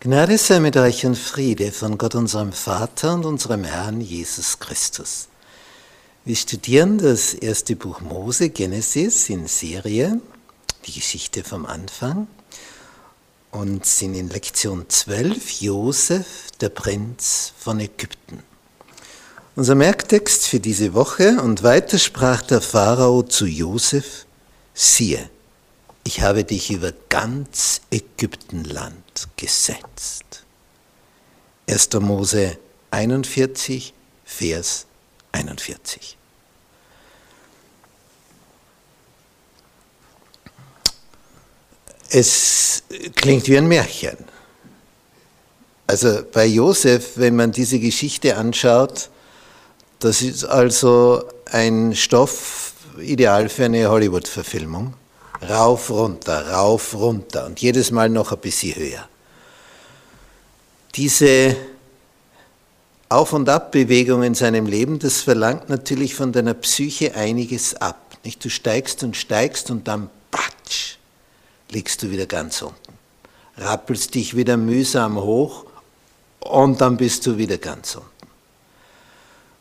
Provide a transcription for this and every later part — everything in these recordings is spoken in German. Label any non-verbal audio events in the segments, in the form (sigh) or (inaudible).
Gnade sei mit euch und Friede von Gott unserem Vater und unserem Herrn Jesus Christus. Wir studieren das erste Buch Mose, Genesis, in Serie, die Geschichte vom Anfang, und sind in Lektion 12 Josef, der Prinz von Ägypten. Unser Merktext für diese Woche und weiter sprach der Pharao zu Josef, siehe, ich habe dich über ganz Ägyptenland gesetzt. 1. Mose 41, Vers 41. Es klingt wie ein Märchen. Also bei Josef, wenn man diese Geschichte anschaut, das ist also ein Stoff ideal für eine Hollywood-Verfilmung. Rauf, runter, rauf, runter und jedes Mal noch ein bisschen höher. Diese Auf- und Abbewegung in seinem Leben, das verlangt natürlich von deiner Psyche einiges ab. Nicht? Du steigst und steigst und dann patsch, liegst du wieder ganz unten. Rappelst dich wieder mühsam hoch und dann bist du wieder ganz unten.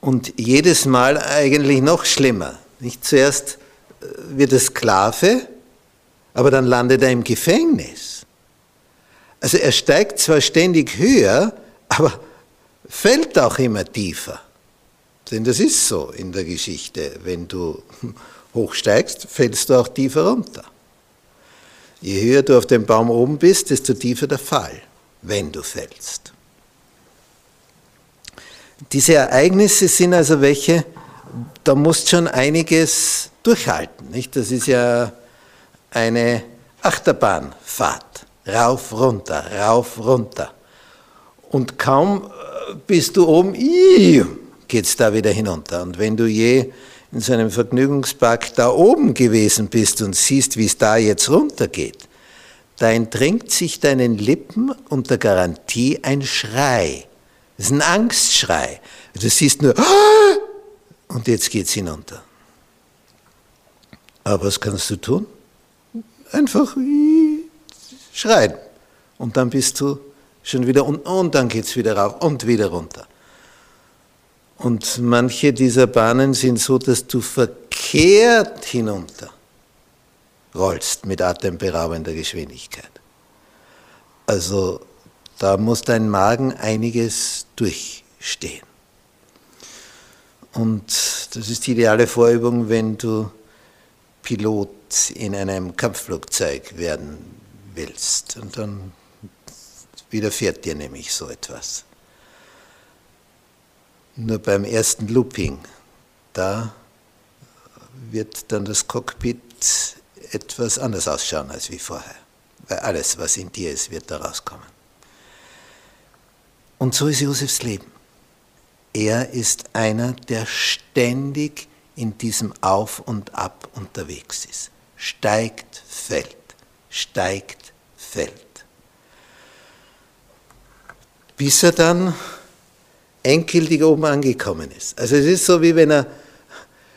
Und jedes Mal eigentlich noch schlimmer. Nicht zuerst äh, wird er Sklave, aber dann landet er im Gefängnis. Also er steigt zwar ständig höher, aber fällt auch immer tiefer. Denn das ist so in der Geschichte. Wenn du (laughs) hochsteigst, fällst du auch tiefer runter. Je höher du auf dem Baum oben bist, desto tiefer der Fall, wenn du fällst. Diese Ereignisse sind also welche, da musst schon einiges durchhalten. Nicht? Das ist ja eine Achterbahnfahrt. Rauf, runter, rauf, runter. Und kaum äh, bist du oben, geht es da wieder hinunter. Und wenn du je in so einem Vergnügungspark da oben gewesen bist und siehst, wie es da jetzt runtergeht, da entringt sich deinen Lippen unter Garantie ein Schrei. Das ist ein Angstschrei. Du siehst nur, und jetzt geht es hinunter. Aber was kannst du tun? Einfach schreien. Und dann bist du schon wieder unten und dann geht es wieder rauf und wieder runter. Und manche dieser Bahnen sind so, dass du verkehrt hinunter rollst mit atemberaubender Geschwindigkeit. Also da muss dein Magen einiges durchstehen. Und das ist die ideale Vorübung, wenn du Pilot in einem Kampfflugzeug werden willst. Und dann widerfährt dir nämlich so etwas. Nur beim ersten Looping, da wird dann das Cockpit etwas anders ausschauen als wie vorher. Weil alles, was in dir ist, wird da rauskommen. Und so ist Josefs Leben. Er ist einer, der ständig in diesem Auf und Ab unterwegs ist steigt, fällt, steigt, fällt. Bis er dann endgültig oben angekommen ist. Also es ist so, wie wenn er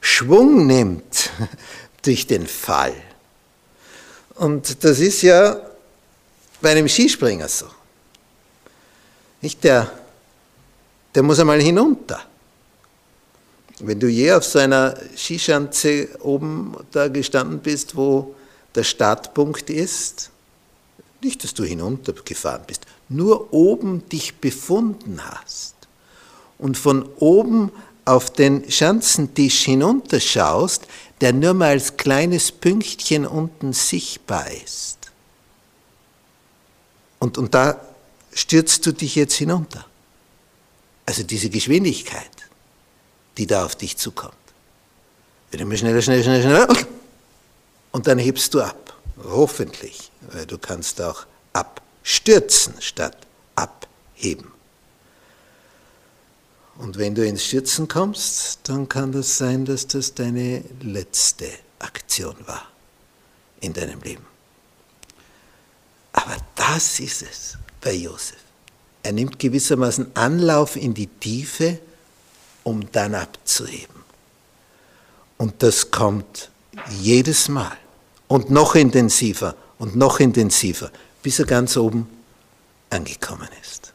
Schwung nimmt (laughs) durch den Fall. Und das ist ja bei einem Skispringer so. Nicht der, der muss einmal hinunter. Wenn du je auf so einer Skischanze oben da gestanden bist, wo der Startpunkt ist, nicht, dass du hinuntergefahren bist, nur oben dich befunden hast und von oben auf den Schanzentisch hinunterschaust, der nur mal als kleines Pünktchen unten sichtbar ist. Und, und da stürzt du dich jetzt hinunter. Also diese Geschwindigkeit, die da auf dich zukommt. Wird immer schneller, schneller, schneller, schneller. Und dann hebst du ab. Hoffentlich, weil du kannst auch abstürzen statt abheben. Und wenn du ins Stürzen kommst, dann kann das sein, dass das deine letzte Aktion war in deinem Leben. Aber das ist es bei Josef. Er nimmt gewissermaßen Anlauf in die Tiefe, um dann abzuheben. Und das kommt jedes Mal und noch intensiver und noch intensiver, bis er ganz oben angekommen ist.